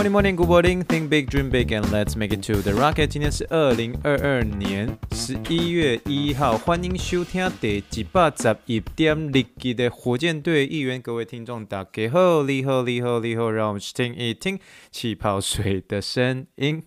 Morning, morning, good morning. Think big, dream big, and let's make it to the rocket. 今天是二零二二年十一月一号，欢迎收听第一百十一点六集的火箭队预言。各位听众，大家好，你好，你好，你好，让我们去听一听气泡水的声音。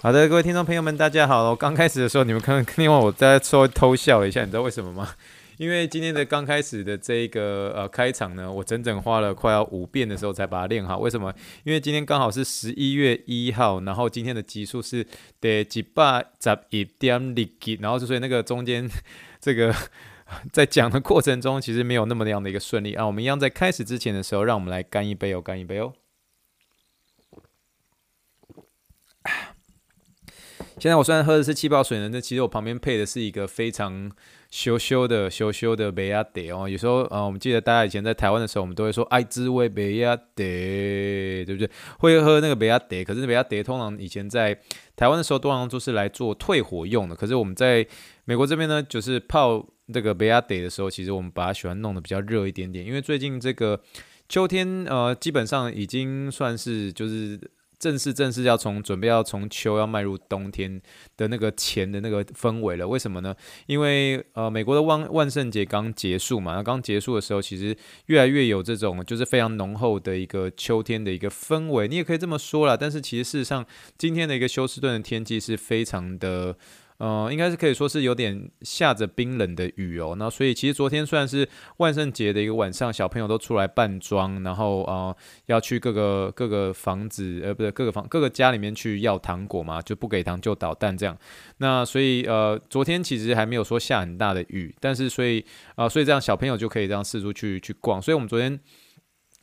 好的，各位听众朋友们，大家好。我刚开始的时候，你们可能另外我在稍微偷笑了一下，你知道为什么吗？因为今天的刚开始的这一个呃开场呢，我整整花了快要五遍的时候才把它练好。为什么？因为今天刚好是十一月一号，然后今天的集数是第一百十一点六集，然后所以那个中间 这个 在讲的过程中，其实没有那么样的一个顺利啊。我们一样在开始之前的时候，让我们来干一杯哦，干一杯哦。现在我虽然喝的是气泡水呢，那其实我旁边配的是一个非常羞羞的羞羞的麦仔茶哦。有时候啊、呃，我们记得大家以前在台湾的时候，我们都会说爱滋味麦仔茶，对不对？会喝那个麦仔茶，可是麦仔茶通常以前在台湾的时候，通常都是来做退火用的。可是我们在美国这边呢，就是泡这个麦仔茶的时候，其实我们把它喜欢弄得比较热一点点，因为最近这个秋天呃，基本上已经算是就是。正式正式要从准备要从秋要迈入冬天的那个前的那个氛围了，为什么呢？因为呃，美国的万万圣节刚结束嘛，那刚结束的时候，其实越来越有这种就是非常浓厚的一个秋天的一个氛围，你也可以这么说啦。但是其实事实上，今天的一个休斯顿的天气是非常的。呃，应该是可以说是有点下着冰冷的雨哦。那所以其实昨天算是万圣节的一个晚上，小朋友都出来扮装，然后呃要去各个各个房子，呃不对，各个房各个家里面去要糖果嘛，就不给糖就捣蛋这样。那所以呃昨天其实还没有说下很大的雨，但是所以啊、所以这样小朋友就可以这样四处去去逛。所以我们昨天。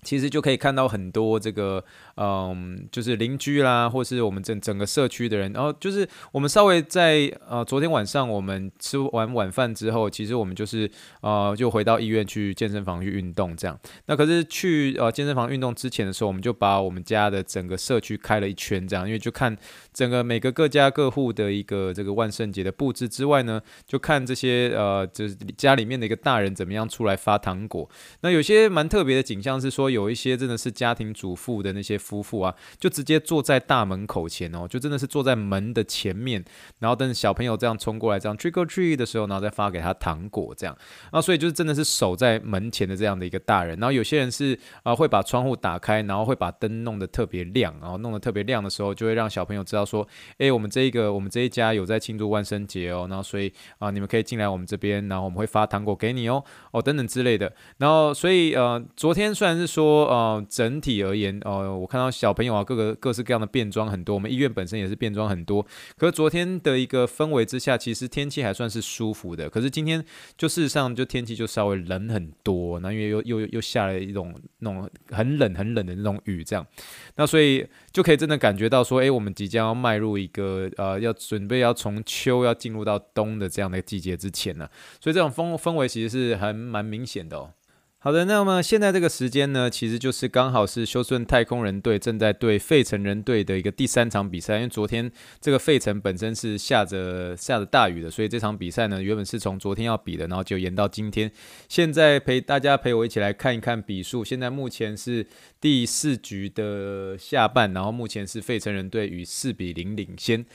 其实就可以看到很多这个，嗯，就是邻居啦，或是我们整整个社区的人，然后就是我们稍微在呃昨天晚上我们吃完晚饭之后，其实我们就是呃就回到医院去健身房去运动这样。那可是去呃健身房运动之前的时候，我们就把我们家的整个社区开了一圈这样，因为就看整个每个各家各户的一个这个万圣节的布置之外呢，就看这些呃就是家里面的一个大人怎么样出来发糖果。那有些蛮特别的景象是说。有一些真的是家庭主妇的那些夫妇啊，就直接坐在大门口前哦，就真的是坐在门的前面，然后等小朋友这样冲过来，这样 trick or treat 的时候，然后再发给他糖果这样啊，所以就是真的是守在门前的这样的一个大人。然后有些人是啊，会把窗户打开，然后会把灯弄得特别亮，然后弄得特别亮的时候，就会让小朋友知道说，诶，我们这一个我们这一家有在庆祝万圣节哦，然后所以啊，你们可以进来我们这边，然后我们会发糖果给你哦，哦等等之类的。然后所以呃，昨天虽然是说。呃，整体而言，呃，我看看到小朋友啊，各个各式各样的变装很多。我们医院本身也是变装很多。可是昨天的一个氛围之下，其实天气还算是舒服的。可是今天就事实上就天气就稍微冷很多，那因为又又又下了一种那种很冷很冷的那种雨，这样，那所以就可以真的感觉到说，哎，我们即将要迈入一个呃，要准备要从秋要进入到冬的这样的季节之前呢。所以这种风氛围其实是还蛮明显的哦。好的，那么现在这个时间呢，其实就是刚好是休斯顿太空人队正在对费城人队的一个第三场比赛。因为昨天这个费城本身是下着下着大雨的，所以这场比赛呢，原本是从昨天要比的，然后就延到今天。现在陪大家陪我一起来看一看比数。现在目前是第四局的下半，然后目前是费城人队以四比零领先。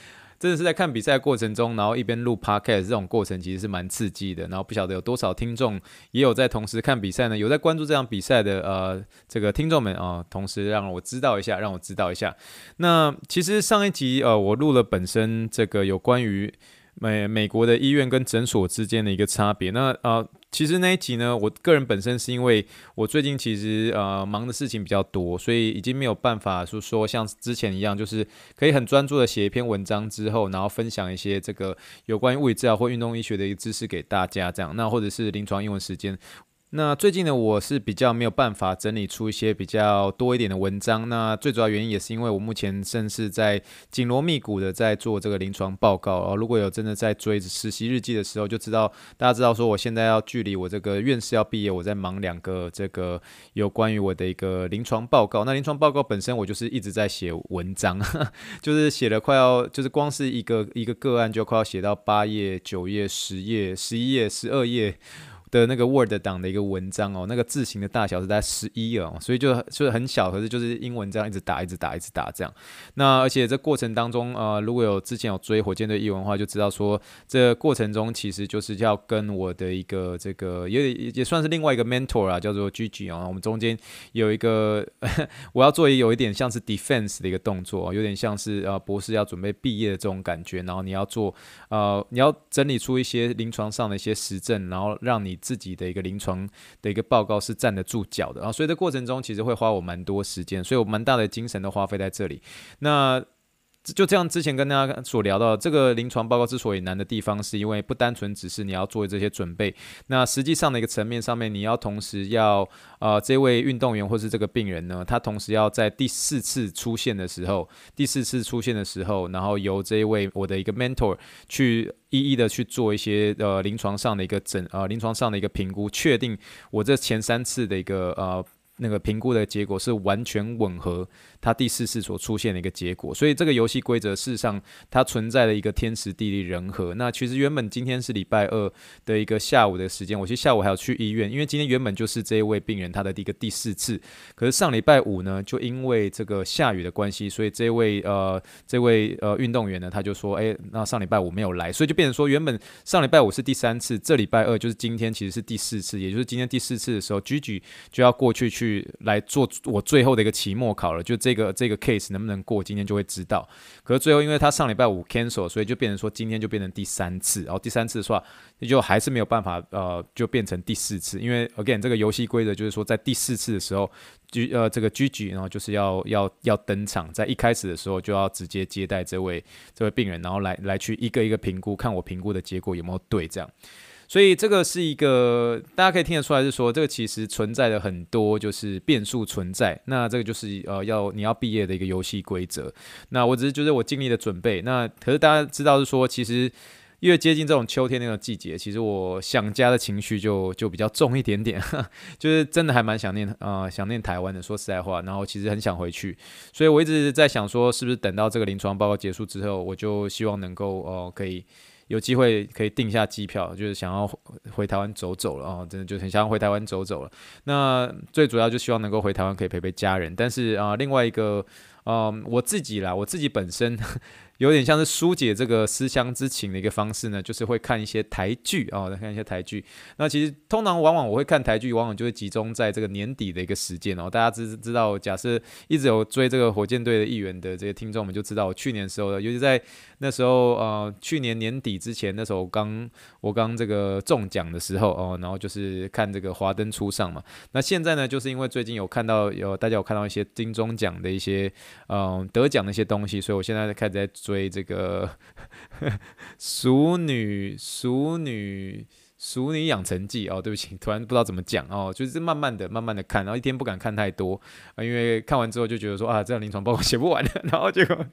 真的是在看比赛过程中，然后一边录 podcast 这种过程其实是蛮刺激的。然后不晓得有多少听众也有在同时看比赛呢？有在关注这场比赛的呃这个听众们啊、同时让我知道一下，让我知道一下。那其实上一集呃我录了本身这个有关于美美国的医院跟诊所之间的一个差别。那呃。其实那一集呢，我个人本身是因为我最近其实呃忙的事情比较多，所以已经没有办法说说像之前一样，就是可以很专注的写一篇文章之后，然后分享一些这个有关于物理治疗或运动医学的一个知识给大家这样。那或者是临床英文时间，那最近呢，我是比较没有办法整理出一些比较多一点的文章。那最主要原因也是因为我目前正是在紧锣密鼓的在做这个临床报告。哦，如果有真的在追实习日记的时候，就知道大家知道说我现在要距离我这个院士要毕业，我在忙两个这个有关于我的一个临床报告。那临床报告本身我就是一直在写文章，就是写了快要就是光是一个一个个案就快要写到八页、九页、十页、十一页、十二页。的那个 Word 档的一个文章哦，那个字型的大小是在十一哦，所以就就是很小，可是就是英文这样一直打，一直打，一直打这样。那而且这过程当中，呃，如果有之前有追火箭队艺文的话，就知道说这过程中其实就是要跟我的一个这个也也算是另外一个 mentor 啊，叫做 Gigi 啊，我们中间有一个 我要做一有一点像是 defense 的一个动作，有点像是呃博士要准备毕业的这种感觉，然后你要做呃你要整理出一些临床上的一些实证，然后让你。自己的一个临床的一个报告是站得住脚的然后，所以这过程中其实会花我蛮多时间，所以我蛮大的精神都花费在这里。那就这样，之前跟大家所聊到，这个临床报告之所以难的地方，是因为不单纯只是你要做这些准备，那实际上的一个层面上面，你要同时要呃，这位运动员或是这个病人呢，他同时要在第四次出现的时候，第四次出现的时候，然后由这一位我的一个 mentor 去一一的去做一些呃临床上的一个诊呃临床上的一个评估，确定我这前三次的一个呃那个评估的结果是完全吻合。他第四次所出现的一个结果，所以这个游戏规则事实上它存在了一个天时地利人和。那其实原本今天是礼拜二的一个下午的时间，我其实下午还要去医院，因为今天原本就是这一位病人他的一个第四次。可是上礼拜五呢，就因为这个下雨的关系，所以这位呃这位呃运动员呢，他就说，哎，那上礼拜五没有来，所以就变成说，原本上礼拜五是第三次，这礼拜二就是今天其实是第四次，也就是今天第四次的时候，Gigi 就要过去去来做我最后的一个期末考了，就这。这个这个 case 能不能过，今天就会知道。可是最后，因为他上礼拜五 cancel，所以就变成说今天就变成第三次。然后第三次的话，那就还是没有办法，呃，就变成第四次。因为 again 这个游戏规则就是说，在第四次的时候居呃这个 Gigi 然后就是要要要登场，在一开始的时候就要直接接待这位这位病人，然后来来去一个一个评估，看我评估的结果有没有对这样。所以这个是一个大家可以听得出来，是说这个其实存在的很多就是变数存在。那这个就是呃要你要毕业的一个游戏规则。那我只是觉得我尽力的准备。那可是大家知道是说，其实越接近这种秋天那个季节，其实我想家的情绪就就比较重一点点，就是真的还蛮想念、呃、想念台湾的。说实在话，然后其实很想回去。所以我一直在想说，是不是等到这个临床报告结束之后，我就希望能够哦、呃、可以。有机会可以订下机票，就是想要回台湾走走了啊、真的就很想要回台湾走走了。那最主要就希望能够回台湾可以陪陪家人。但是啊、另外一个，嗯、呃，我自己啦，我自己本身。有点像是疏解这个思乡之情的一个方式呢，就是会看一些台剧啊，来、看一些台剧。那其实通常往往我会看台剧，往往就会集中在这个年底的一个时间哦。大家知知道，假设一直有追这个火箭队的议员的这些听众们就知道，我去年的时候，尤其在那时候呃，去年年底之前，那时候刚我刚这个中奖的时候哦，然后就是看这个华灯初上嘛。那现在呢，就是因为最近有看到有大家有看到一些金钟奖的一些嗯、得奖的一些东西，所以我现在开始在。追这个《熟女熟女熟女养成记》哦，对不起，突然不知道怎么讲哦，就是慢慢的、慢慢的看，然后一天不敢看太多啊，因为看完之后就觉得说啊，这样临床报告写不完了，然后结果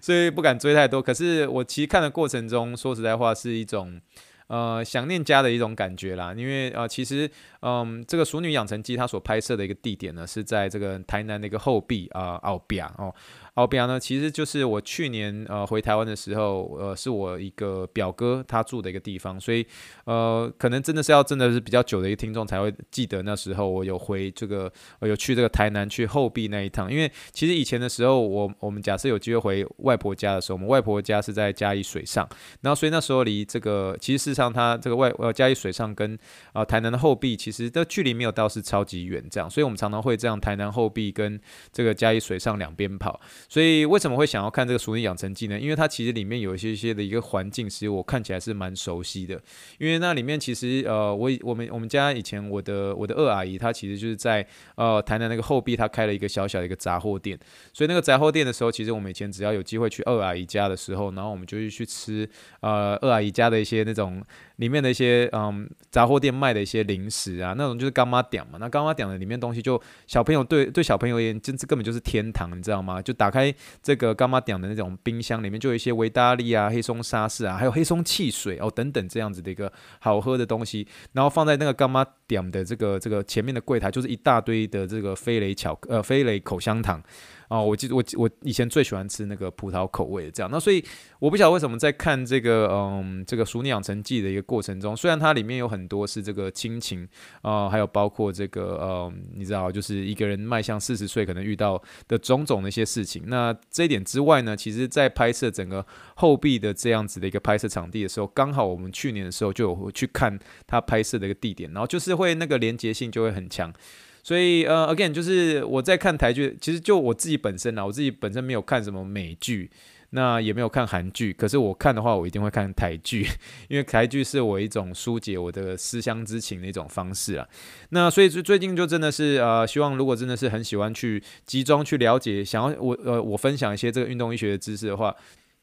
所以不敢追太多。可是我其实看的过程中，说实在话，是一种呃想念家的一种感觉啦，因为、呃，其实嗯，这个《熟女养成记》它所拍摄的一个地点呢，是在这个台南的一个后壁啊，后壁哦。后边呢，其实就是我去年呃回台湾的时候，呃是我一个表哥他住的一个地方，所以呃可能真的是要真的是比较久的一个听众才会记得那时候我有回这个我有去这个台南去后壁那一趟，因为其实以前的时候我我们假设有机会回外婆家的时候，我们外婆家是在嘉义水上，然后所以那时候离这个其实事实上它这个外呃嘉义水上跟啊、呃、台南的后壁其实的距离没有到是超级远这样，所以我们常常会这样台南后壁跟这个嘉义水上两边跑。所以为什么会想要看这个《熟女养成记》呢？因为它其实里面有一些一些的一个环境，其实我看起来是蛮熟悉的。因为那里面其实呃，我我们我们家以前我的我的二阿姨，她其实就是在呃台南那个后壁，她开了一个小小的一个杂货店。所以那个杂货店的时候，其实我们以前只要有机会去二阿姨家的时候，然后我们就去吃呃二阿姨家的一些那种。里面的一些嗯杂货店卖的一些零食啊，那种就是干妈点嘛。那干妈点的里面东西就小朋友对对小朋友而言，真是根本就是天堂，你知道吗？就打开开这个干妈点的那种冰箱，里面就有一些维达利啊、黑松沙士啊，还有黑松汽水哦等等这样子的一个好喝的东西，然后放在那个干妈点的这个这个前面的柜台，就是一大堆的这个飞雷巧呃飞雷口香糖。哦，我记得我我以前最喜欢吃那个葡萄口味的这样，那所以我不晓得为什么在看这个嗯这个《熟女养成记》的一个过程中，虽然它里面有很多是这个亲情啊、呃，还有包括这个、嗯，你知道，就是一个人迈向四十岁可能遇到的种种的一些事情。那这一点之外呢，其实在拍摄整个后壁的这样子的一个拍摄场地的时候，刚好我们去年的时候就有去看他拍摄的一个地点，然后就是会那个连接性就会很强。所以呃，again，就是我在看台剧，其实就我自己本身啊，我自己本身没有看什么美剧，那也没有看韩剧，可是我看的话，我一定会看台剧，因为台剧是我一种疏解我的思乡之情的一种方式啊。那所以最最近就真的是呃，希望如果真的是很喜欢去集中去了解，想要我呃我分享一些这个运动医学的知识的话。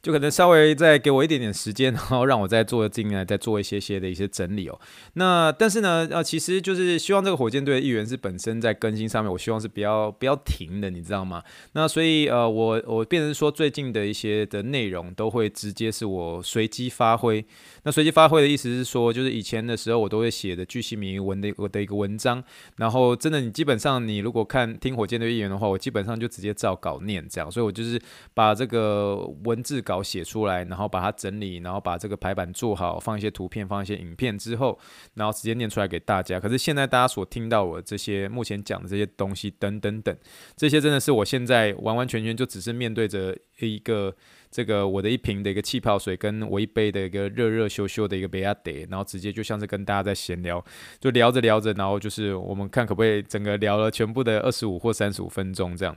就可能稍微再给我一点点时间，然后让我再做进来，再做一些些的一些整理哦。那但是呢，呃，其实就是希望这个火箭队的议员是本身在更新上面，我希望是不要不要停的，你知道吗？那所以呃，我我变成说最近的一些的内容都会直接是我随机发挥。那随机发挥的意思是说，就是以前的时候我都会写的巨细靡文的我的一个文章，然后真的你基本上你如果看听火箭队议员的话，我基本上就直接照稿念这样，所以我就是把这个文字稿。好写出来，然后把它整理，然后把这个排版做好，放一些图片，放一些影片之后，然后直接念出来给大家。可是现在大家所听到我这些目前讲的这些东西，等等等，这些真的是我现在完完全全就只是面对着一个这个我的一瓶的一个气泡水，跟我一杯的一个热热羞羞的一个杯亚德，然后直接就像是跟大家在闲聊，就聊着聊着，然后就是我们看可不可以整个聊了全部的二十五或三十五分钟这样。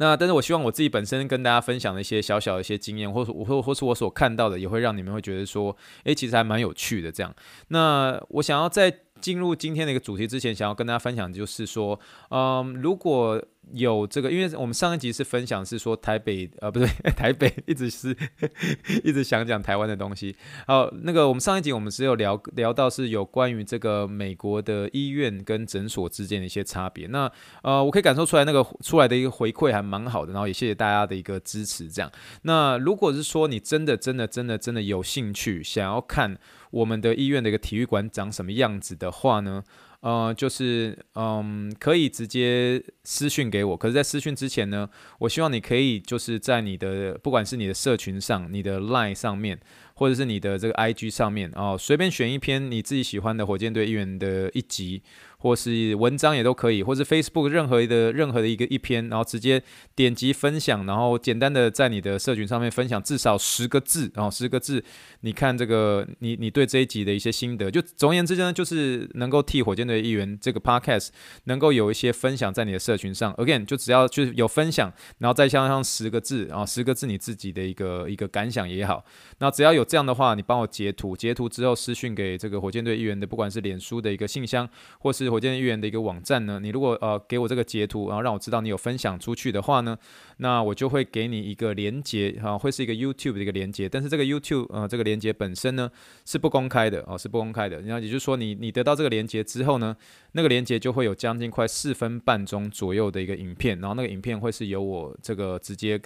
那但是我希望我自己本身跟大家分享的一些小小的一些经验，或者我或或是我所看到的，也会让你们会觉得说，诶，其实还蛮有趣的这样。那我想要在进入今天的一个主题之前，想要跟大家分享就是说，嗯，如果有这个，因为我们上一集是分享是说台北，呃，不对，台北一直是 一直想讲台湾的东西。好，那个我们上一集我们是有聊聊到是有关于这个美国的医院跟诊所之间的一些差别。那呃，我可以感受出来那个出来的一个回馈还蛮好的，然后也谢谢大家的一个支持。这样，那如果是说你真的真的真的真的有兴趣想要看我们的医院的一个体育馆长什么样子的话呢？呃，就是嗯，可以直接私讯给我。可是，在私讯之前呢，我希望你可以就是在你的不管是你的社群上、你的 Line 上面，或者是你的这个 IG 上面哦，随便选一篇你自己喜欢的火箭队议员的一集。或是文章也都可以，或是 Facebook 任何的任何的一个一篇，然后直接点击分享，然后简单的在你的社群上面分享至少十个字，然后十个字，你看这个你你对这一集的一些心得，就总而言之呢，就是能够替火箭队议员这个 Podcast 能够有一些分享在你的社群上，Again 就只要就是有分享，然后再加上十个字，然后十个字你自己的一个一个感想也好，那只要有这样的话，你帮我截图，截图之后私讯给这个火箭队议员的，不管是脸书的一个信箱，或是火箭预言的一个网站呢，你如果呃给我这个截图，然后让我知道你有分享出去的话呢，那我就会给你一个连接，哈、啊，会是一个 YouTube 的一个连接，但是这个 YouTube 呃这个连接本身呢是不公开的哦、啊，是不公开的。然后也就是说你，你你得到这个连接之后呢，那个连接就会有将近快四分半钟左右的一个影片，然后那个影片会是由我这个直接。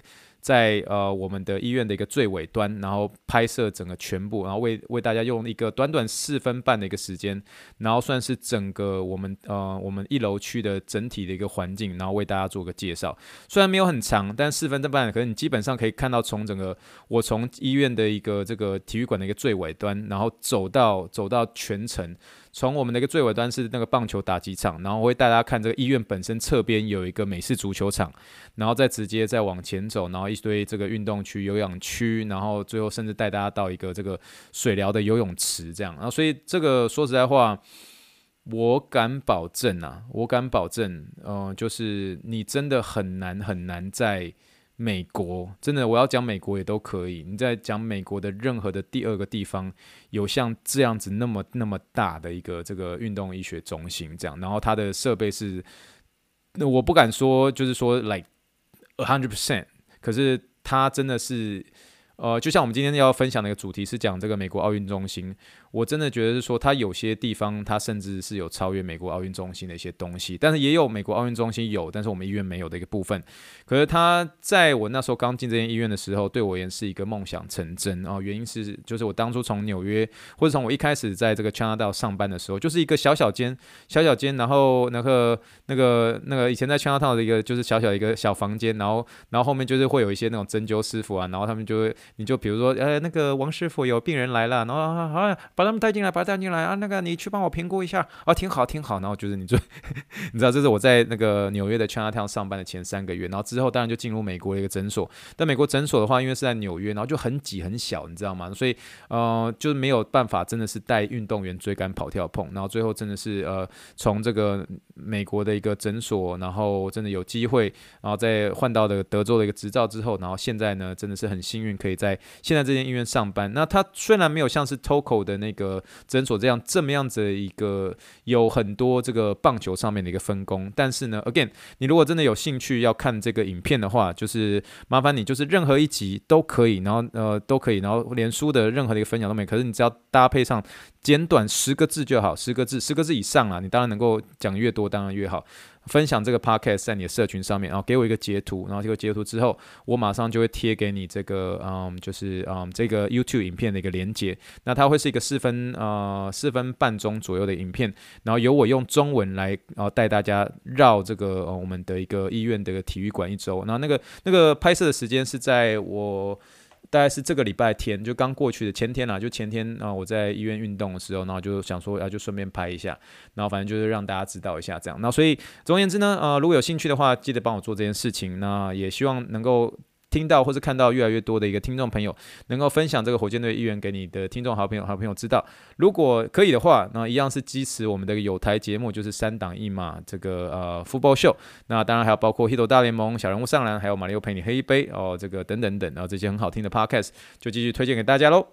在呃我们的医院的一个最尾端，然后拍摄整个全部，然后为为大家用一个短短四分半的一个时间，然后算是整个我们呃我们一楼区的整体的一个环境，然后为大家做个介绍。虽然没有很长，但四分半可能你基本上可以看到从整个我从医院的一个这个体育馆的一个最尾端，然后走到走到全程。从我们的一个最尾端是那个棒球打击场，然后我会带大家看这个医院本身侧边有一个美式足球场，然后再直接再往前走，然后一堆这个运动区、有氧区，然后最后甚至带大家到一个这个水疗的游泳池这样。然后所以这个说实在话，我敢保证啊，我敢保证，嗯、就是你真的很难很难在。美国真的，我要讲美国也都可以。你在讲美国的任何的第二个地方，有像这样子那么那么大的一个这个运动医学中心这样，然后它的设备是，那我不敢说就是说 like a hundred percent，可是它真的是呃，就像我们今天要分享的一个主题是讲这个美国奥运中心，我真的觉得是说它有些地方它甚至是有超越美国奥运中心的一些东西，但是也有美国奥运中心有，但是我们医院没有的一个部分。可是它在我那时候刚进这间医院的时候，对我而言是一个梦想成真啊，原因是就是我当初从纽约或者从我一开始在这个 Chinatown 上班的时候，就是一个小小间小小间，然后那个那个那个以前在 Chinatown 的一个就是小小一个小房间，然后然后后面就是会有一些那种针灸师傅啊，然后他们就会。你就比如说，呃，那个王师傅有病人来了，然后好，好，他们带进来，把他带进来啊。那个你去帮我评估一下，啊，挺好，挺好。然后就是你最，你知道，这是我在那个纽约的 Chinatown 上班的前三个月，然后之后当然就进入美国的一个诊所。但美国诊所的话，因为是在纽约，然后就很挤很小，你知道吗？所以呃，就是没有办法，真的是带运动员追赶跑跳碰。然后最后真的是呃，从这个美国的一个诊所，然后真的有机会，然后再换到的德州的一个执照之后，然后现在呢，真的是很幸运可以在。现在这间医院上班，那他虽然没有像是 Toco 的那那个诊所这样这么样子一个有很多这个棒球上面的一个分工，但是呢，again，你如果真的有兴趣要看这个影片的话，就是麻烦你就是任何一集都可以，然后呃都可以，然后连书的任何的一个分享都没，可是你只要搭配上简短十个字就好，十个字十个字以上啊，你当然能够讲越多当然越好。分享这个 podcast 在你的社群上面，然后给我一个截图，然后这个截图之后，我马上就会贴给你这个，嗯，就是嗯，这个 YouTube 影片的一个连接。那它会是一个四分呃四分半钟左右的影片，然后由我用中文来，然后带大家绕这个我们的一个医院的一个体育馆一周。然后那个那个拍摄的时间是在我。大概是这个礼拜天，就刚过去的前天啊，就前天啊，我在医院运动的时候，然后就想说，啊，就顺便拍一下，然后反正就是让大家知道一下这样。那所以总而言之呢，呃，如果有兴趣的话，记得帮我做这件事情。那也希望能够。听到或是看到越来越多的一个听众朋友，能够分享这个火箭队议员给你的听众好朋友、好朋友知道。如果可以的话，那一样是支持我们的有台节目，就是三档一码这个呃 Football 秀。那当然还有包括 hit 大联盟、小人物上篮，还有马里奥陪你喝一杯哦，这个等等等，然后这些很好听的 Podcast 就继续推荐给大家喽。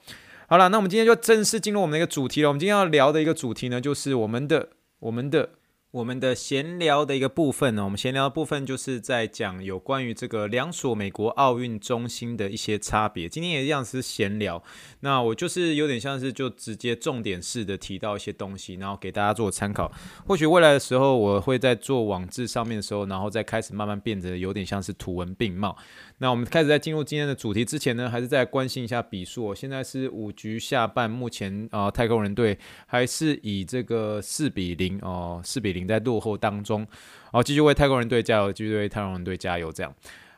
好了，那我们今天就正式进入我们的一个主题了。我们今天要聊的一个主题呢，就是我们的我们的。我们的闲聊的一个部分呢，我们闲聊的部分就是在讲有关于这个两所美国奥运中心的一些差别。今天也一样是闲聊，那我就是有点像是就直接重点式的提到一些东西，然后给大家做参考。或许未来的时候，我会在做网志上面的时候，然后再开始慢慢变得有点像是图文并茂。那我们开始在进入今天的主题之前呢，还是再关心一下比数。现在是五局下半，目前啊、太空人队还是以这个四比零哦，四比零在落后当中。好，继续为太空人队加油，继续为太空人队加油。这样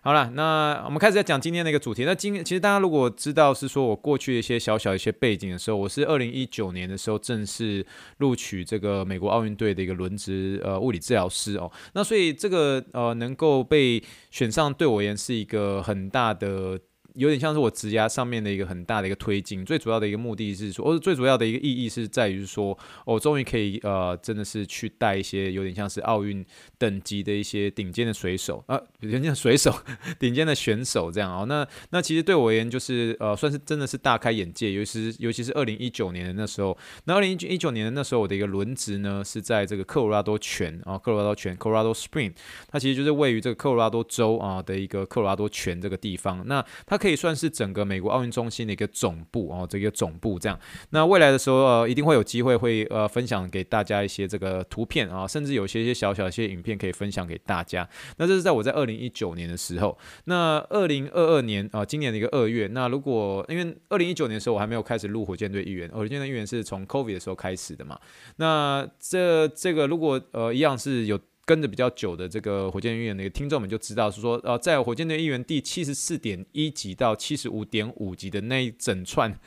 好了，那我们开始在讲今天的一个主题。那今天其实大家如果知道是说我过去的一些小小一些背景的时候，我是二零一九年的时候正式录取这个美国奥运队的一个轮值呃物理治疗师哦。那所以这个呃能够被选上对我而言是一个很大的。有点像是我职涯上面的一个很大的一个推进，最主要的一个目的是说，或者最主要的一个意义是在于说，我终于可以呃，真的是去带一些有点像是奥运等级的一些顶尖的水手啊，顶尖的水手，顶尖的选手这样哦。那那其实对我而言就是呃，算是真的是大开眼界，尤其是尤其是二零一九年的那时候，那二零一九年的那时候我的一个轮值呢是在这个科罗拉多泉啊，科罗拉多泉 （Colorado Spring），它其实就是位于这个科罗拉多州啊的一个科罗拉多泉这个地方。那它可以算是整个美国奥运中心的一个总部哦，这个总部这样。那未来的时候，呃，一定会有机会会呃分享给大家一些这个图片啊，甚至有些一些小小一些影片可以分享给大家。那这是在我在二零一九年的时候。那二零二二年啊，今年的一个二月。那如果因为二零一九年的时候我还没有开始录火箭队议员，火箭队议员是从 COVID 的时候开始的嘛。那这这个如果呃一样是有。跟着比较久的这个火箭队员的听众们就知道，是说，呃，在火箭队议员第七十四点一集到七十五点五集的那一整串。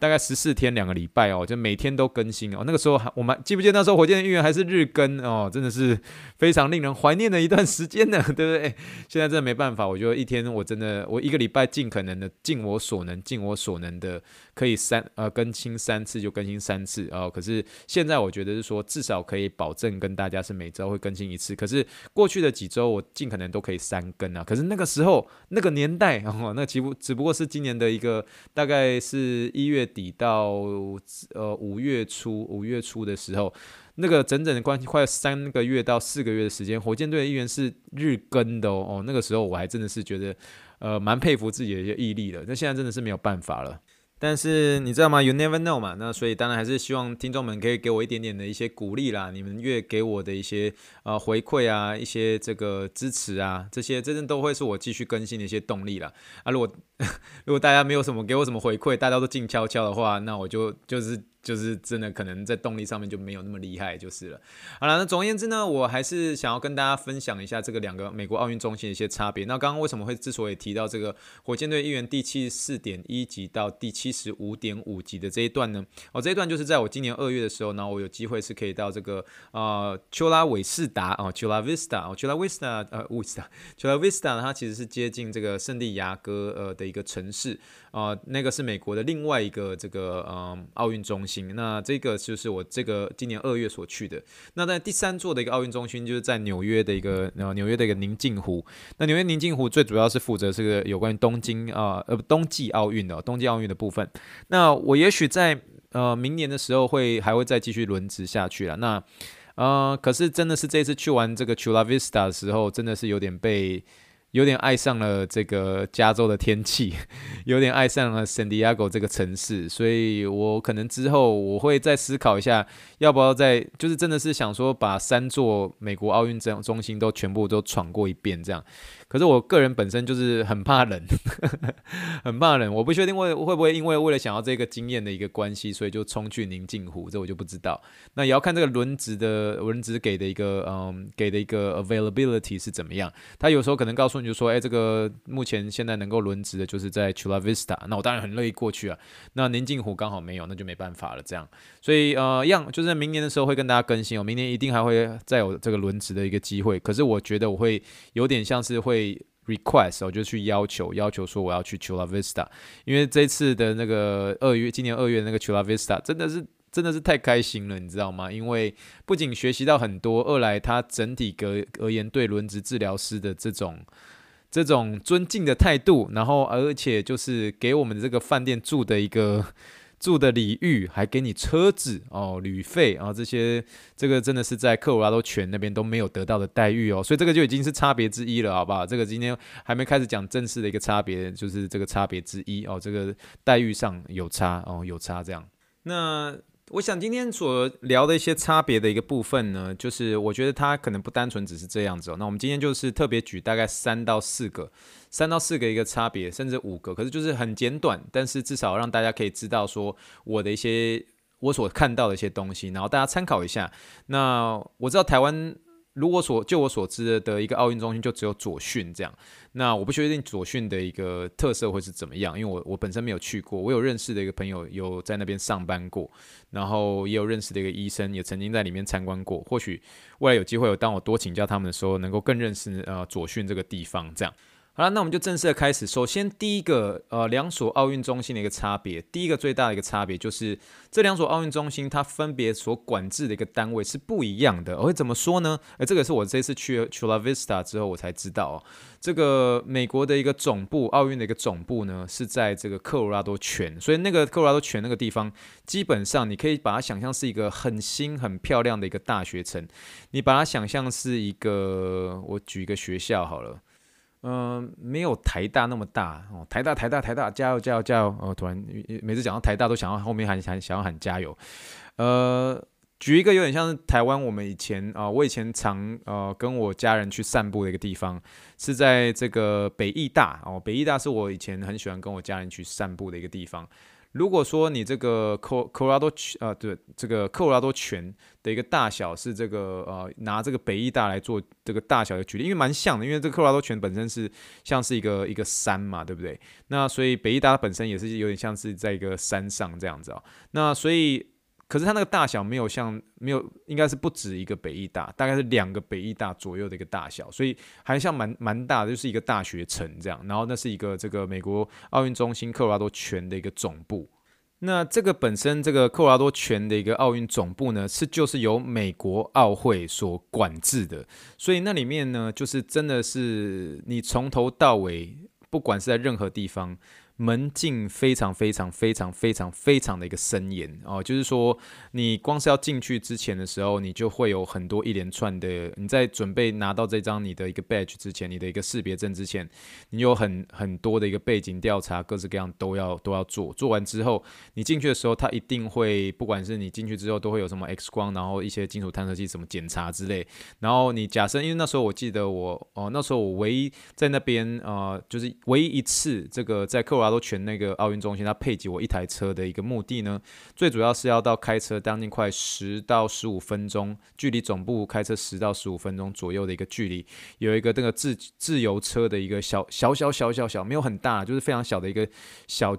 大概十四天两个礼拜哦，就每天都更新哦。那个时候还我们记不记得那时候火箭队议员还是日更哦，真的是非常令人怀念的一段时间呢，对不对？现在真的没办法，我觉得一天我真的我一个礼拜尽可能的尽我所能尽我所能的可以三呃更新三次就更新三次哦。可是现在我觉得是说至少可以保证跟大家是每周会更新一次。可是过去的几周我尽可能都可以三更啊。可是那个时候那个年代哦，那几乎只不过是今年的一个大概是一月。底到呃五月初，五月初的时候，那个整整的关系快三个月到四个月的时间，火箭队的议员是日更的哦，哦。那个时候我还真的是觉得呃蛮佩服自己的一些毅力的。那现在真的是没有办法了。但是你知道吗？You never know 嘛。那所以当然还是希望听众们可以给我一点点的一些鼓励啦。你们越给我的一些呃回馈啊，一些这个支持啊，这些真正都会是我继续更新的一些动力啦。啊，如果 如果大家没有什么给我什么回馈，大家都静悄悄的话，那我就就是。就是真的可能在动力上面就没有那么厉害，就是了。好了，那总而言之呢，我还是想要跟大家分享一下这个两个美国奥运中心的一些差别。那刚刚为什么会之所以提到这个火箭队一员第七十四点一集到第七十五点五集的这一段呢？哦，这一段就是在我今年二月的时候，然后我有机会是可以到这个呃丘拉韦士达哦，丘拉维斯塔，丘拉维斯塔呃维斯塔，丘拉维斯塔，它其实是接近这个圣地亚哥呃的一个城市，呃，那个是美国的另外一个这个呃奥运中心。行那这个就是我这个今年二月所去的。那在第三座的一个奥运中心，就是在纽约的一个呃纽约的一个宁静湖。那纽约宁静湖最主要是负责这个有关于东京啊呃冬季奥运的冬季奥运的部分。那我也许在呃明年的时候会还会再继续轮值下去了。那呃可是真的是这次去完这个 Chula Vista 的时候，真的是有点被。有点爱上了这个加州的天气，有点爱上了圣地亚哥这个城市，所以我可能之后我会再思考一下，要不要再就是真的是想说把三座美国奥运这样中心都全部都闯过一遍这样。可是我个人本身就是很怕冷，很怕冷。我不确定会会不会因为为了想要这个经验的一个关系，所以就冲去宁静湖，这我就不知道。那也要看这个轮值的轮值给的一个嗯给的一个 availability 是怎么样。他有时候可能告诉你就说，哎，这个目前现在能够轮值的就是在 Chula Vista，那我当然很乐意过去啊。那宁静湖刚好没有，那就没办法了。这样，所以呃样，就是在明年的时候会跟大家更新哦。明年一定还会再有这个轮值的一个机会。可是我觉得我会有点像是会。Request 我就去要求，要求说我要去 Chula Vista，因为这次的那个二月，今年二月那个 Chula Vista 真的是真的是太开心了，你知道吗？因为不仅学习到很多，二来他整体格而言对轮值治疗师的这种这种尊敬的态度，然后而且就是给我们这个饭店住的一个。住的礼遇，还给你车子哦，旅费啊，这些这个真的是在科罗拉多泉那边都没有得到的待遇哦，所以这个就已经是差别之一了，好不好？这个今天还没开始讲正式的一个差别，就是这个差别之一哦，这个待遇上有差哦，有差这样。那。我想今天所聊的一些差别的一个部分呢，就是我觉得它可能不单纯只是这样子哦。那我们今天就是特别举大概三到四个，三到四个一个差别，甚至五个，可是就是很简短，但是至少让大家可以知道说我的一些我所看到的一些东西，然后大家参考一下。那我知道台湾。如果所就我所知的一个奥运中心就只有左训这样，那我不确定左训的一个特色会是怎么样，因为我我本身没有去过，我有认识的一个朋友有在那边上班过，然后也有认识的一个医生也曾经在里面参观过，或许未来有机会，当我多请教他们的时候，能够更认识呃左训这个地方这样。好了，那我们就正式的开始。首先，第一个，呃，两所奥运中心的一个差别，第一个最大的一个差别就是这两所奥运中心它分别所管制的一个单位是不一样的。我会怎么说呢？诶，这个是我这次去 Chula Vista 之后我才知道哦。这个美国的一个总部，奥运的一个总部呢是在这个科罗拉多泉，所以那个科罗拉多泉那个地方，基本上你可以把它想象是一个很新、很漂亮的一个大学城。你把它想象是一个，我举一个学校好了。嗯、没有台大那么大哦。台大，台大，台大，加油，加油，加油！哦，突然每次讲到台大，都想要后面喊喊，想要喊加油。呃，举一个有点像是台湾，我们以前啊、我以前常呃跟我家人去散步的一个地方，是在这个北艺大哦。北艺大是我以前很喜欢跟我家人去散步的一个地方。如果说你这个科科罗拉多泉啊，对，这个科罗拉多泉的一个大小是这个呃，拿这个北医大来做这个大小的举例，因为蛮像的，因为这个科罗拉多泉本身是像是一个一个山嘛，对不对？那所以北医大本身也是有点像是在一个山上这样子、哦，那所以。可是它那个大小没有像没有，应该是不止一个北艺大，大概是两个北艺大左右的一个大小，所以还像蛮蛮大的，就是一个大学城这样。然后那是一个这个美国奥运中心科罗拉多泉的一个总部。那这个本身这个科罗拉多泉的一个奥运总部呢，是就是由美国奥会所管制的，所以那里面呢，就是真的是你从头到尾，不管是在任何地方。门禁非常非常非常非常非常的一个森严哦，就是说你光是要进去之前的时候，你就会有很多一连串的，你在准备拿到这张你的一个 badge 之前，你的一个识别证之前，你有很很多的一个背景调查，各式各样都要都要做。做完之后，你进去的时候，他一定会，不管是你进去之后，都会有什么 X 光，然后一些金属探测器什么检查之类。然后你假设，因为那时候我记得我哦，那时候我唯一在那边呃，就是唯一一次这个在克罗都全那个奥运中心，他配给我一台车的一个目的呢，最主要是要到开车将近快十到十五分钟，距离总部开车十到十五分钟左右的一个距离，有一个那个自自由车的一个小小小小小小，没有很大，就是非常小的一个小。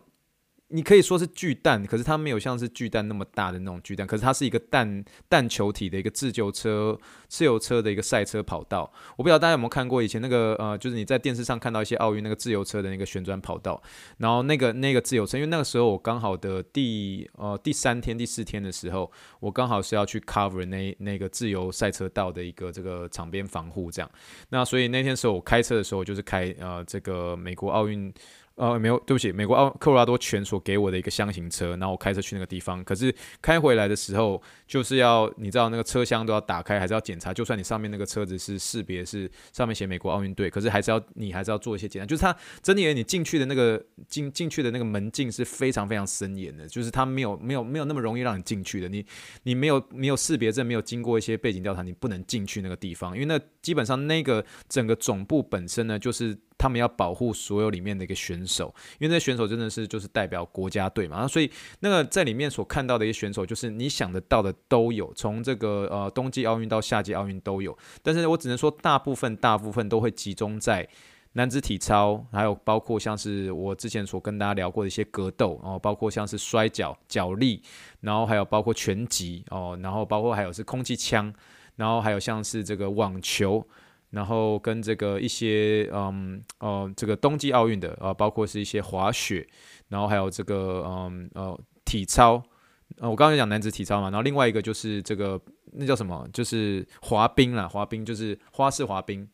你可以说是巨蛋，可是它没有像是巨蛋那么大的那种巨蛋，可是它是一个蛋蛋球体的一个自由车、自由车的一个赛车跑道。我不知道大家有没有看过以前那个呃，就是你在电视上看到一些奥运那个自由车的那个旋转跑道，然后那个那个自由车，因为那个时候我刚好的第呃第三天、第四天的时候，我刚好是要去 cover 那那个自由赛车道的一个这个场边防护这样。那所以那天时候我开车的时候，就是开呃这个美国奥运。呃，没有，对不起，美国奥科罗拉多泉所给我的一个箱型车，然后我开车去那个地方。可是开回来的时候，就是要你知道那个车厢都要打开，还是要检查。就算你上面那个车子是识别是上面写美国奥运队，可是还是要你还是要做一些检查。就是它整体你进去的那个进进去的那个门禁是非常非常森严的，就是它没有没有没有那么容易让你进去的。你你没有没有识别证，没有经过一些背景调查，你不能进去那个地方，因为那基本上那个整个总部本身呢，就是。他们要保护所有里面的一个选手，因为那选手真的是就是代表国家队嘛，所以那个在里面所看到的一些选手，就是你想得到的都有，从这个呃冬季奥运到夏季奥运都有。但是我只能说，大部分大部分都会集中在男子体操，还有包括像是我之前所跟大家聊过的一些格斗哦，包括像是摔跤、角力，然后还有包括拳击哦，然后包括还有是空气枪，然后还有像是这个网球。然后跟这个一些嗯呃这个冬季奥运的啊，包括是一些滑雪，然后还有这个嗯呃体操，呃我刚刚讲男子体操嘛，然后另外一个就是这个那叫什么，就是滑冰啦，滑冰就是花式滑冰。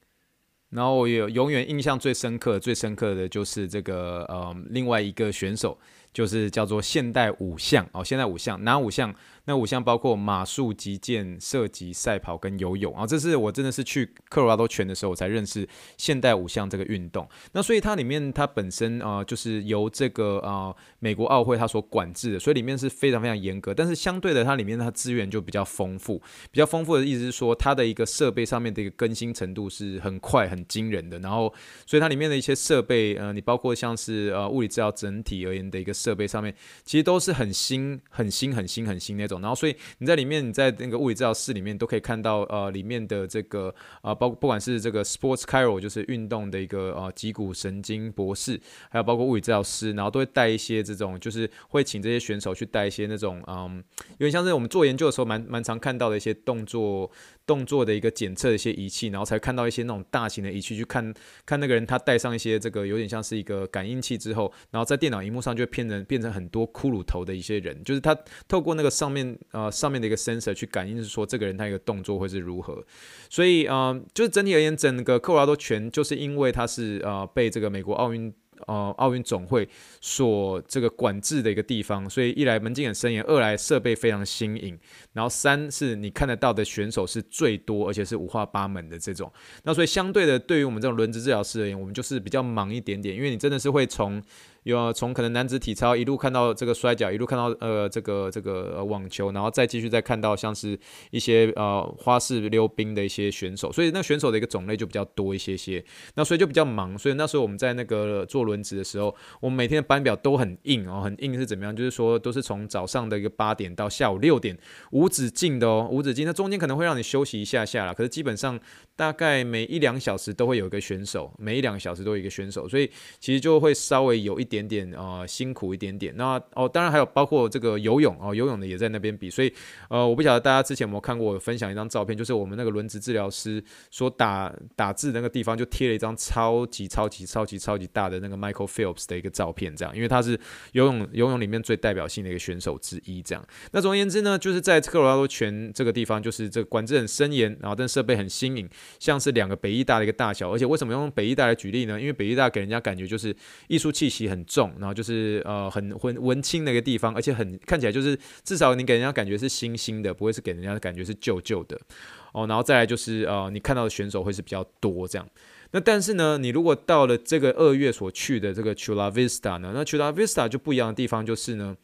然后我有永远印象最深刻、最深刻的就是这个呃另外一个选手，就是叫做现代五项哦，现代五项哪五项？那五项包括马术、击剑、射击、赛跑跟游泳啊，这是我真的是去科罗拉多泉的时候我才认识现代五项这个运动。那所以它里面它本身啊、就是由这个啊、美国奥会它所管制的，所以里面是非常非常严格。但是相对的，它里面它资源就比较丰富，比较丰富的意思是说，它的一个设备上面的一个更新程度是很快很惊人的。然后，所以它里面的一些设备，呃，你包括像是呃物理治疗整体而言的一个设备上面，其实都是很新、很新、很新、很新那种。然后，所以你在里面，你在那个物理治疗室里面都可以看到，呃，里面的这个啊，包、不管是这个 sports chiro，就是运动的一个呃脊骨神经博士，还有包括物理治疗师，然后都会带一些这种，就是会请这些选手去带一些那种，嗯，有点像是我们做研究的时候蛮蛮常看到的一些动作。动作的一个检测的一些仪器，然后才看到一些那种大型的仪器，去看看那个人他戴上一些这个有点像是一个感应器之后，然后在电脑荧幕上就会变成变成很多骷髅头的一些人，就是他透过那个上面呃上面的一个 sensor 去感应，是说这个人他一个动作会是如何。所以呃，就是整体而言，整个科罗拉多泉就是因为它是呃被这个美国奥运。呃，奥运总会所这个管制的一个地方，所以一来门禁很森严，二来设备非常新颖，然后三是你看得到的选手是最多，而且是五花八门的这种。那所以相对的，对于我们这种轮值治疗师而言，我们就是比较忙一点点，因为你真的是会从。有从可能男子体操一路看到这个摔跤，一路看到呃这个这个网球，然后再继续再看到像是一些呃花式溜冰的一些选手，所以那选手的一个种类就比较多一些些，那所以就比较忙，所以那时候我们在那个做轮值的时候，我们每天的班表都很硬哦，很硬是怎么样？就是说都是从早上的一个八点到下午六点，无止境的哦，无止境。那中间可能会让你休息一下下啦，可是基本上大概每一两小时都会有一个选手，每一两小时都有一个选手，所以其实就会稍微有一点。点点啊、辛苦一点点。那哦，当然还有包括这个游泳哦，游泳的也在那边比。所以呃，我不晓得大家之前有没有看过我分享一张照片，就是我们那个轮值治疗师所打打字那个地方，就贴了一张超级超级超级超级大的那个 Michael Phelps 的一个照片，这样，因为他是游泳游泳里面最代表性的一个选手之一。这样，那总而言之呢，就是在科罗拉多泉这个地方，就是这个管制很森严，然后但设备很新颖，像是两个北艺大的一个大小。而且为什么用北艺大来举例呢？因为北艺大给人家感觉就是艺术气息很。重，然后就是呃很文文青的一个地方，而且很看起来就是至少你给人家感觉是新兴的，不会是给人家的感觉是旧旧的哦。然后再来就是呃你看到的选手会是比较多这样。那但是呢，你如果到了这个二月所去的这个 Chula Vista 呢，那 Chula Vista 就不一样的地方就是呢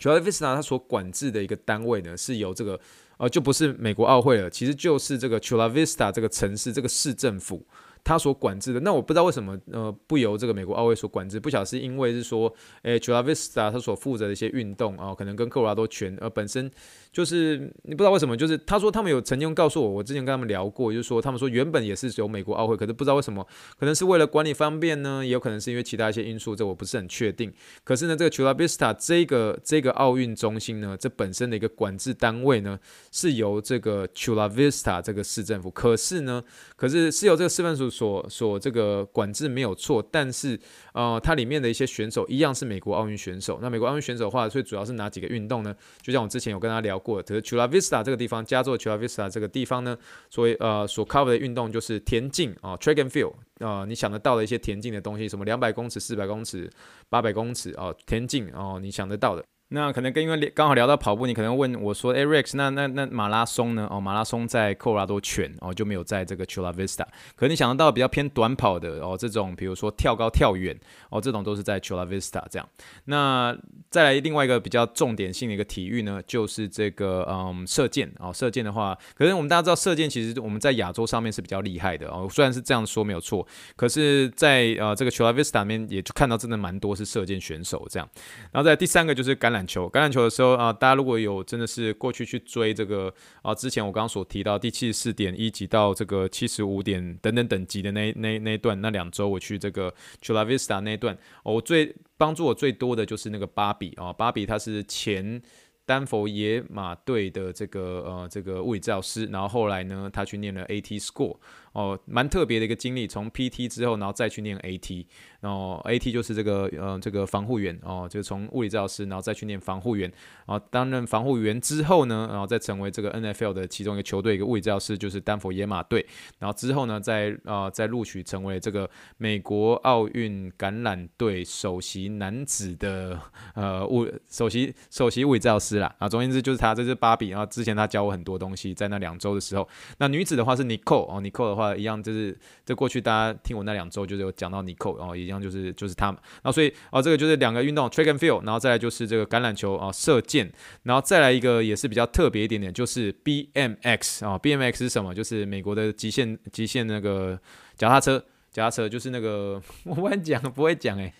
，Chula Vista 它所管制的一个单位呢是由这个呃就不是美国奥会了，其实就是这个 Chula Vista 这个城市这个市政府。他所管制的，那我不知道为什么，呃，不由这个美国奥委所管制，不晓得是因为是说，诶，Chula Vista 他所负责的一些运动啊，可能跟科罗拉多全呃本身就是你不知道为什么，就是他说他们有曾经告诉我，我之前跟他们聊过，就是说他们说原本也是有美国奥会，可是不知道为什么，可能是为了管理方便呢，也有可能是因为其他一些因素，这我不是很确定。可是呢，这个 Chula Vista 这个这个奥运中心呢，这本身的一个管制单位呢，是由这个 Chula Vista 这个市政府，可是呢，可是是由这个市政府所所这个管制没有错，但是呃，它里面的一些选手一样是美国奥运选手。那美国奥运选手的话，最主要是哪几个运动呢？就像我之前有跟他聊过，可是 Chula Vista 这个地方，加州 Chula Vista 这个地方呢，所以呃所 cover 的运动就是田径啊，track and field 啊、你想得到的一些田径的东西，什么两百公尺、四百公尺、八百公尺啊，田径哦，你想得到的。那可能跟因为刚好聊到跑步，你可能问我说：“哎，Rex，那那那马拉松呢？哦，马拉松在科罗拉多泉哦，就没有在这个 Chula Vista。可能你想得到比较偏短跑的哦，这种比如说跳高、跳远哦，这种都是在 Chula Vista 这样。那再来另外一个比较重点性的一个体育呢，就是这个嗯射箭哦，射箭的话，可是我们大家知道射箭其实我们在亚洲上面是比较厉害的哦，虽然是这样说没有错，可是在呃这个 Chula Vista 里面也就看到真的蛮多是射箭选手这样。然后在第三个就是橄榄。橄榄球，橄榄球的时候啊，大家如果有真的是过去去追这个啊，之前我刚刚所提到第七十四点一级到这个七十五点等等等级的那那那一段，那两周我去这个 Chula Vista 那一段，我最帮助我最多的就是那个芭比啊，芭比它是前丹佛野马队的这个呃这个物理治疗师，然后后来呢，他去念了 AT School。哦，蛮特别的一个经历，从 PT 之后，然后再去念 AT，然后 AT 就是这个呃这个防护员哦，就从物理治疗师，然后再去念防护员，然后担任防护员之后呢，然后再成为这个 NFL 的其中一个球队一个物理治疗师，就是丹佛野马队，然后之后呢，再呃再录取成为这个美国奥运橄榄队首席男子的呃物首席首席物理治疗师。是啦，啊，总而言之就是他，这是芭比，然后之前他教我很多东西，在那两周的时候，那女子的话是 Nicole 哦，Nicole 的话。一样就是，这过去大家听我那两周就是有讲到 Nicole 哦，一样就是就是他们，然后所以哦，这个就是两个运动 track and field，然后再来就是这个橄榄球啊、哦，射箭，然后再来一个也是比较特别一点点，就是 BMX 啊、哦，BMX 是什么？就是美国的极限极限那个脚踏车，脚踏车就是那个 我不会讲，不会讲诶。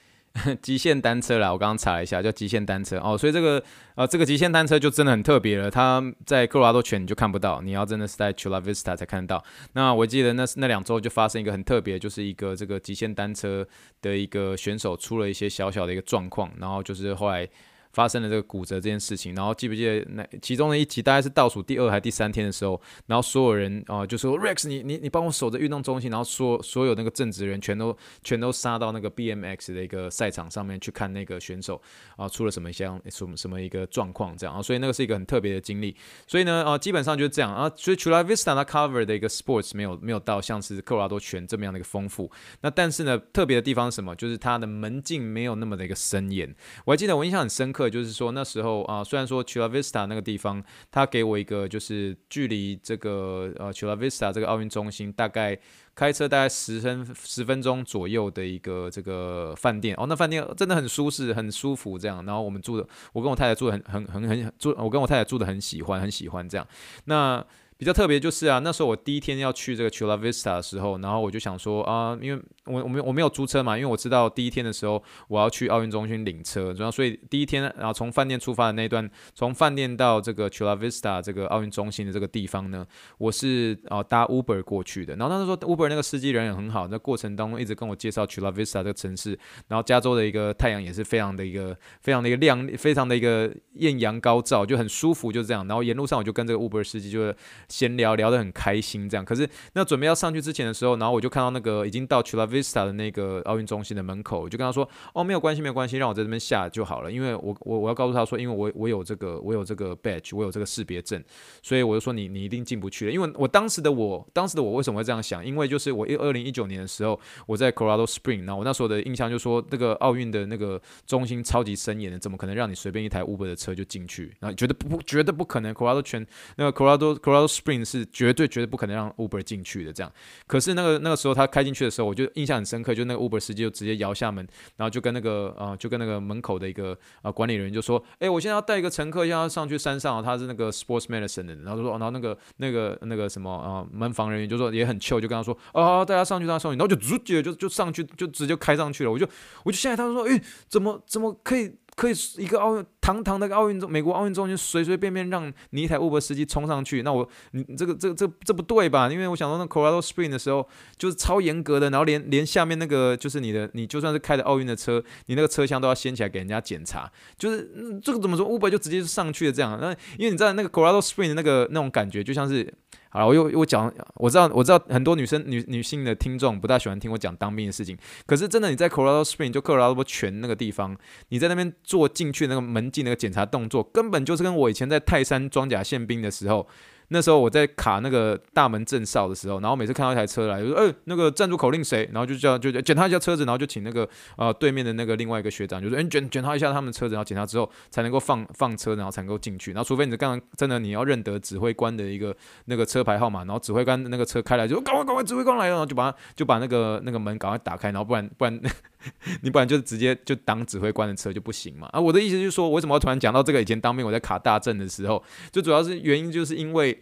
极限单车啦，我刚刚查了一下，叫极限单车哦，所以这个呃，这个极限单车就真的很特别了，它在科罗拉多犬你就看不到，你要真的是在 Chula Vista 才看得到。那我记得那那两周就发生一个很特别，就是一个这个极限单车的一个选手出了一些小小的一个状况，然后就是后来。发生了这个骨折这件事情，然后记不记得那其中的一集大概是倒数第二还是第三天的时候，然后所有人啊、呃、就说 Rex 你你你帮我守着运动中心，然后所所有那个正职人全都全都杀到那个 BMX 的一个赛场上面去看那个选手啊、出了什么像什么什么一个状况这样啊，所以那个是一个很特别的经历，所以呢啊、基本上就是这样啊，所以除了 Vista 它 cover 的一个 sports 没有没有到像是科罗拉多泉这么样的一个丰富，那但是呢特别的地方是什么？就是它的门禁没有那么的一个森严，我还记得我印象很深刻，就是说那时候。啊，虽然说 Chula Vista 那个地方，他给我一个就是距离这个呃 Chula Vista 这个奥运中心大概开车大概十分十分钟左右的一个这个饭店哦，那饭店真的很舒适，很舒服这样。然后我们住的，我跟我太太住的很很很很住，我跟我太太住的很喜欢，很喜欢这样。那比较特别就是啊，那时候我第一天要去这个 Chula Vista 的时候，然后我就想说啊，因为我我没我没有租车嘛，因为我知道第一天的时候我要去奥运中心领车，然后所以第一天然后从饭店出发的那一段，从饭店到这个 Chula Vista 这个奥运中心的这个地方呢，我是啊搭 Uber 过去的。然后那时候 Uber 那个司机人也很好，那过程当中一直跟我介绍 Chula Vista 这个城市，然后加州的一个太阳也是非常的一个非常的一个亮，非常的一个艳阳高照，就很舒服，就这样。然后沿路上我就跟这个 Uber 司机就是闲聊聊得很开心这样。可是那准备要上去之前的时候，然后我就看到那个已经到 Chula Vista 的那个奥运中心的门口，我就跟他说：“哦，没有关系，没有关系，让我在这边下就好了。”因为我我我要告诉他说，因为我我有这个我有这个 badge，我有这个识别证，所以我就说你你一定进不去了。因为我当时的我当时的我为什么会这样想？因为就是我一二零一九年的时候，我在 Colorado Spring，然后我那时候的印象就说，那个奥运的那个中心超级森严的，怎么可能让你随便一台 Uber 的车就进去？然后觉得不绝对不可能，Colorado 全那个 Colorado Colorado Spring 是绝对绝对不可能让 Uber 进去的。这样，可是那个那个时候他开进去的时候，我就印象很深刻，就那个 Uber 司机就直接摇下门，然后就跟那个呃就跟那个门口的一个呃管理人员就说：“哎，我现在要带一个乘客，要上去山上，他是那个 Sports Medicine 的。”然后就说，然后那个那个那个什么呃门房人员就说也很 Q，就跟他说：“哦，大家上去，大家上去。”然后就直接就就上去，就直接开上去了。我就我就现在他说：“哎，怎么怎么可以？”可以一个奥运堂堂的奥运中美国奥运中心随随便便让你一台 Uber 司机冲上去，那我你这个这个这这不对吧？因为我想说那 Colorado Spring 的时候就是超严格的，然后连连下面那个就是你的你就算是开的奥运的车，你那个车厢都要掀起来给人家检查，就是、这个怎么说 Uber 就直接就上去了这样？那因为你知道那个 Colorado Spring 的那个那种感觉就像是。好了，我又我讲，我知道我知道很多女生女女性的听众不大喜欢听我讲当兵的事情，可是真的你在 Colorado Spring 就科罗拉多泉那个地方，你在那边做进去那个门禁那个检查动作，根本就是跟我以前在泰山装甲宪兵的时候。那时候我在卡那个大门正哨的时候，然后每次看到一台车来，就说：“哎、那个站住口令谁？”然后就叫就检查一下车子，然后就请那个呃对面的那个另外一个学长，就说：“哎、欸，检检查一下他们车子，然后检查之后才能够放放车，然后才能够进去。然后除非你刚刚真的你要认得指挥官的一个那个车牌号码，然后指挥官那个车开来就赶快赶快指挥官来了，然后就把就把那个那个门赶快打开，然后不然不然 你不然就是直接就当指挥官的车就不行嘛。啊，我的意思就是说，为什么要突然讲到这个？以前当兵我在卡大阵的时候，就主要是原因就是因为。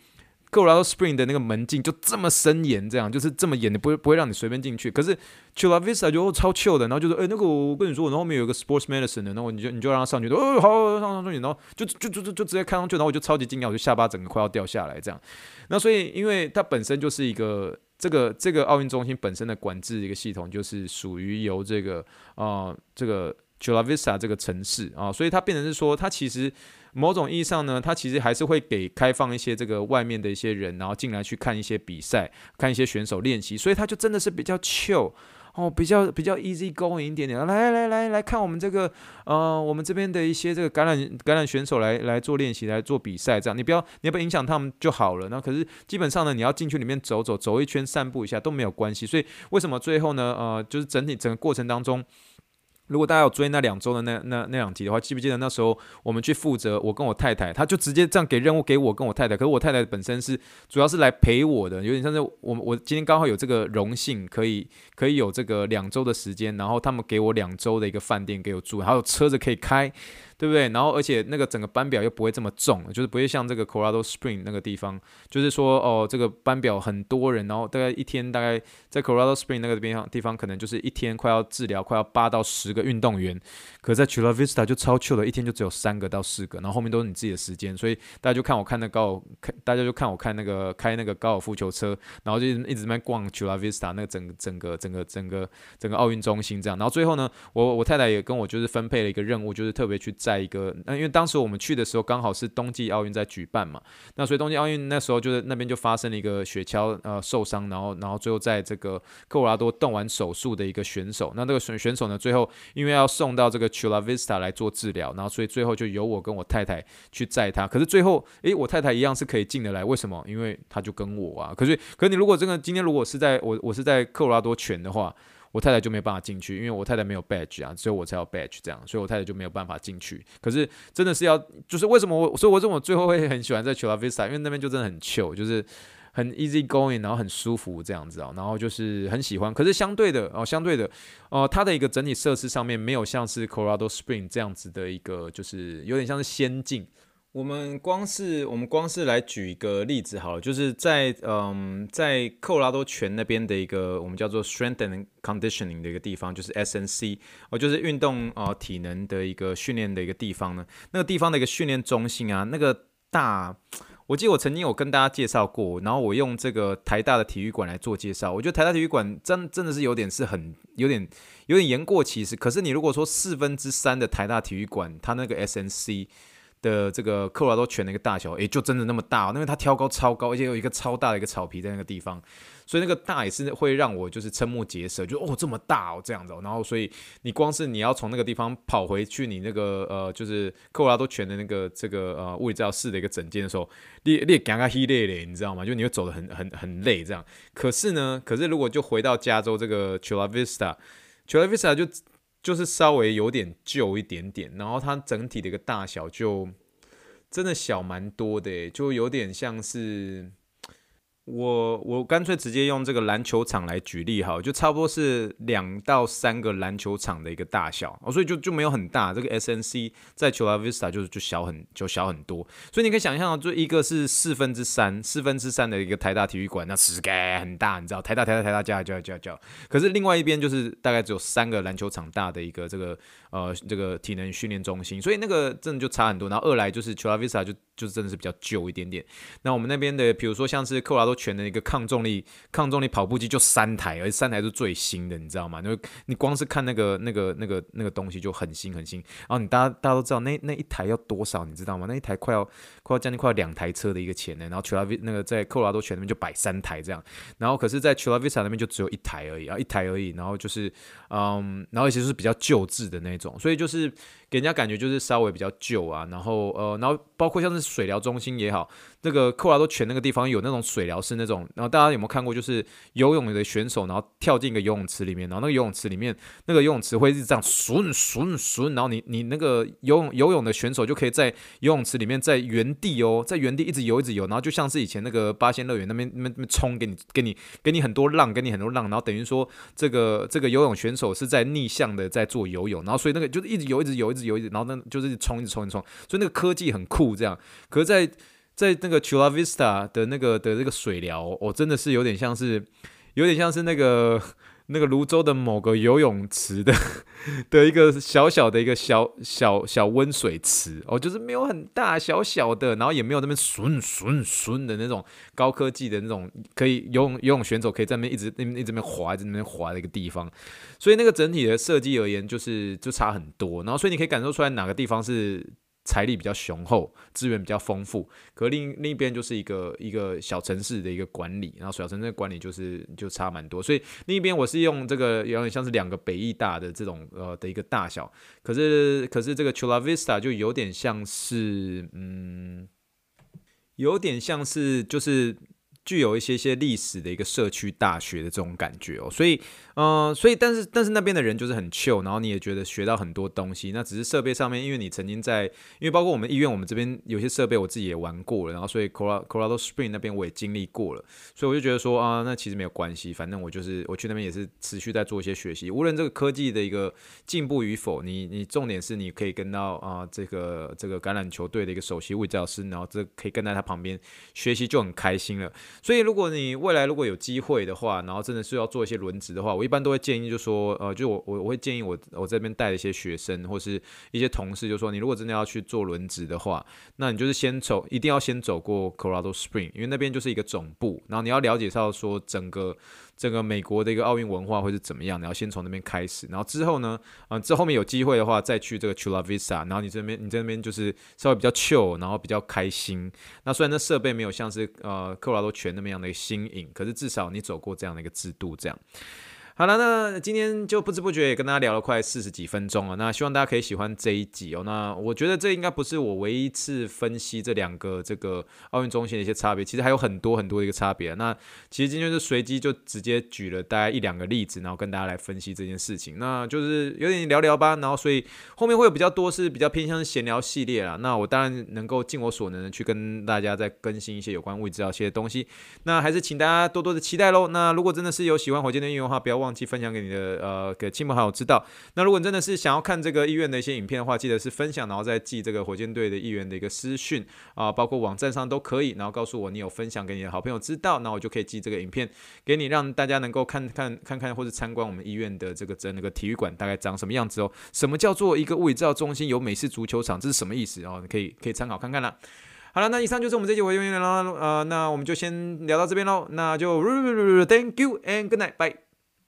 Colorado Spring 的那个门禁就这么森严，这样就是这么严的，不会不会让你随便进去。可是 Chula Vista 就超 Q 的，然后就说，哎、那个我跟你说，我后面有个 Sports Medicine 的，然后你就你就让他上去，哦、好，好，上上去，然后就就就就就直接开上去，然后我就超级惊讶，我就下巴整个快要掉下来这样。那所以，因为它本身就是一个这个这个奥运中心本身的管制一个系统，就是属于由这个、呃、这个 Chula Vista 这个城市啊、所以它变成是说，它其实。某种意义上呢，它其实还是会给开放一些这个外面的一些人，然后进来去看一些比赛，看一些选手练习，所以它就真的是比较 chill 哦，比较比较 easy going 一点点。来来来来看我们这个呃，我们这边的一些这个橄榄橄榄选手来来做练习，来做比赛，这样你不要你要不要影响他们就好了。那可是基本上呢，你要进去里面走走，走一圈，散步一下都没有关系。所以为什么最后呢？呃，就是整体整个过程当中。如果大家有追那两周的那那那两集的话，记不记得那时候我们去负责，我跟我太太，他就直接这样给任务给我跟我太太。可是我太太本身是主要是来陪我的，有点像是我我今天刚好有这个荣幸，可以可以有这个两周的时间，然后他们给我两周的一个饭店给我住，还有车子可以开。对不对？然后而且那个整个班表又不会这么重，就是不会像这个 Colorado Spring 那个地方，就是说哦，这个班表很多人，然后大概一天大概在 Colorado Spring 那个地方地方可能就是一天快要治疗快要八到十个运动员，可在 Chula Vista 就超 chill 了，一天就只有三个到四个，然后后面都是你自己的时间，所以大家就看我看那高看大家就看我看那个开那个高尔夫球车，然后就一直在逛 Chula Vista 那个整整个整个整个整个奥运中心这样，然后最后呢，我我太太也跟我就是分配了一个任务，就是特别去在在一个，那因为当时我们去的时候刚好是冬季奥运在举办嘛，那所以冬季奥运那时候就是那边就发生了一个雪橇呃受伤，然后然后最后在这个科罗拉多动完手术的一个选手，那这个选选手呢最后因为要送到这个 Chula Vista 来做治疗，然后所以最后就由我跟我太太去载他，可是最后诶我太太一样是可以进得来，为什么？因为他就跟我啊，可是可是你如果真的今天如果是在我我是在科罗拉多泉的话。我太太就没办法进去，因为我太太没有 badge 啊，只有我才有 badge 这样，所以我太太就没有办法进去。可是真的是要，就是为什么我，所以我说我最后会很喜欢在 Chula Vista，因为那边就真的很 chill，就是很 easy going，然后很舒服这样子啊，然后就是很喜欢。可是相对的哦，相对的哦，它的一个整体设施上面没有像是 Colorado Spring 这样子的一个，就是有点像是仙境。我们光是我们光是来举一个例子好了，就是在嗯，在科罗拉多泉那边的一个我们叫做 Strength and Conditioning 的一个地方，就是 SNC 哦，就是运动啊、呃、体能的一个训练的一个地方呢。那个地方的一个训练中心啊，那个大，我记得我曾经有跟大家介绍过，然后我用这个台大的体育馆来做介绍。我觉得台大体育馆真真的是有点是很有点有点言过其实。可是你如果说四分之三的台大体育馆，它那个 SNC。的这个科罗拉多泉的一个大小，也，就真的那么大，因为它挑高超高，而且有一个超大的一个草皮在那个地方。所以那个大也是会让我就是瞠目结舌，就哦这么大哦这样子，哦，然后所以你光是你要从那个地方跑回去你那个呃就是科罗拉多泉的那个这个呃物理治疗室的一个整间的时候，你你刚刚累累你知道吗？就你会走得很很很累这样。可是呢，可是如果就回到加州这个 Chula Vista，Chula Vista 就就是稍微有点旧一点点，然后它整体的一个大小就真的小蛮多的，就有点像是。我我干脆直接用这个篮球场来举例哈，就差不多是两到三个篮球场的一个大小哦，所以就就没有很大。这个 SNC 在 Chula Vista 就就小很就小很多，所以你可以想象，就一个是四分之三四分之三的一个台大体育馆，那实该很大，你知道，台大台大台大叫叫叫叫。可是另外一边就是大概只有三个篮球场大的一个这个呃这个体能训练中心，所以那个真的就差很多。然后二来就是 Chula Vista 就就真的是比较旧一点点。那我们那边的，比如说像是科罗拉多。全的一个抗重力抗重力跑步机就三台，而三台是最新的，你知道吗？就你光是看那个那个那个那个东西就很新很新。然后你大家大家都知道那那一台要多少，你知道吗？那一台快要快要将近快要两台车的一个钱呢。然后 Chula Vista 那个在科罗拉多泉那边就摆三台这样，然后可是，在 c h 维 l 那边就只有一台而已啊，一台而已。然后就是嗯，然后而且是比较旧制的那种，所以就是。给人家感觉就是稍微比较旧啊，然后呃，然后包括像是水疗中心也好，那个科罗拉多泉那个地方有那种水疗室那种，然后大家有没有看过？就是游泳的选手，然后跳进一个游泳池里面，然后那个游泳池里面那个游泳池会一直这样顺顺顺，然后你你那个游泳游泳的选手就可以在游泳池里面在原地哦，在原地一直游一直游，然后就像是以前那个八仙乐园那边那边那边冲，给你给你给你很多浪，给你很多浪，然后等于说这个这个游泳选手是在逆向的在做游泳，然后所以那个就是一直游一直游一直有一点，然后呢就是冲一直冲一直冲，所以那个科技很酷这样。可是在，在在那个 Chula Vista 的那个的那个水疗，我真的是有点像是，有点像是那个那个泸州的某个游泳池的 的一个小小的一个小小小温水池哦，就是没有很大，小小的，然后也没有那边顺顺顺的那种高科技的那种可以游泳游泳选手可以在那边一直那边一直那边滑在那边滑的一个地方。所以那个整体的设计而言，就是就差很多。然后，所以你可以感受出来哪个地方是财力比较雄厚，资源比较丰富。可另另一边就是一个一个小城市的一个管理，然后小城市的管理就是就差蛮多。所以另一边我是用这个有点像是两个北艺大的这种呃的一个大小，可是可是这个 Chula Vista 就有点像是嗯，有点像是就是具有一些些历史的一个社区大学的这种感觉哦，所以。嗯、所以但是但是那边的人就是很 chill，然后你也觉得学到很多东西。那只是设备上面，因为你曾经在，因为包括我们医院，我们这边有些设备我自己也玩过了，然后所以 Colorado Spring 那边我也经历过了，所以我就觉得说啊，那其实没有关系，反正我就是我去那边也是持续在做一些学习。无论这个科技的一个进步与否，你你重点是你可以跟到啊这个这个橄榄球队的一个首席物理治疗师，然后这可以跟在他旁边学习就很开心了。所以如果你未来如果有机会的话，然后真的是要做一些轮值的话，我。一般都会建议，就说，呃，就我我我会建议我我这边带一些学生或是一些同事，就说，你如果真的要去做轮值的话，那你就是先走，一定要先走过 Colorado Spring，因为那边就是一个总部，然后你要了解到说整个整个美国的一个奥运文化会是怎么样，你要先从那边开始，然后之后呢，嗯、呃，之后面有机会的话再去这个 Chula Vista，然后你这边你在那边就是稍微比较 chill，然后比较开心。那虽然那设备没有像是呃科罗拉多泉那么样的新颖，可是至少你走过这样的一个制度，这样。好了，那今天就不知不觉也跟大家聊了快四十几分钟了。那希望大家可以喜欢这一集哦。那我觉得这应该不是我唯一一次分析这两个这个奥运中心的一些差别，其实还有很多很多的一个差别。那其实今天就随机就直接举了大概一两个例子，然后跟大家来分析这件事情。那就是有点聊聊吧。然后所以后面会有比较多是比较偏向闲聊系列啦。那我当然能够尽我所能的去跟大家再更新一些有关物理治疗系的东西。那还是请大家多多的期待喽。那如果真的是有喜欢火箭的运用的话，不要忘。忘记分享给你的呃，给亲朋好友知道。那如果你真的是想要看这个医院的一些影片的话，记得是分享，然后再寄这个火箭队的议员的一个私讯啊，包括网站上都可以，然后告诉我你有分享给你的好朋友知道，那我就可以寄这个影片给你，让大家能够看看看看或者参观我们医院的这个整个体育馆大概长什么样子哦。什么叫做一个物理治疗中心有美式足球场？这是什么意思哦？你可以可以参考看看啦。好了，那以上就是我们这期火箭队了，呃，那我们就先聊到这边喽，那就 Thank you and good night，bye。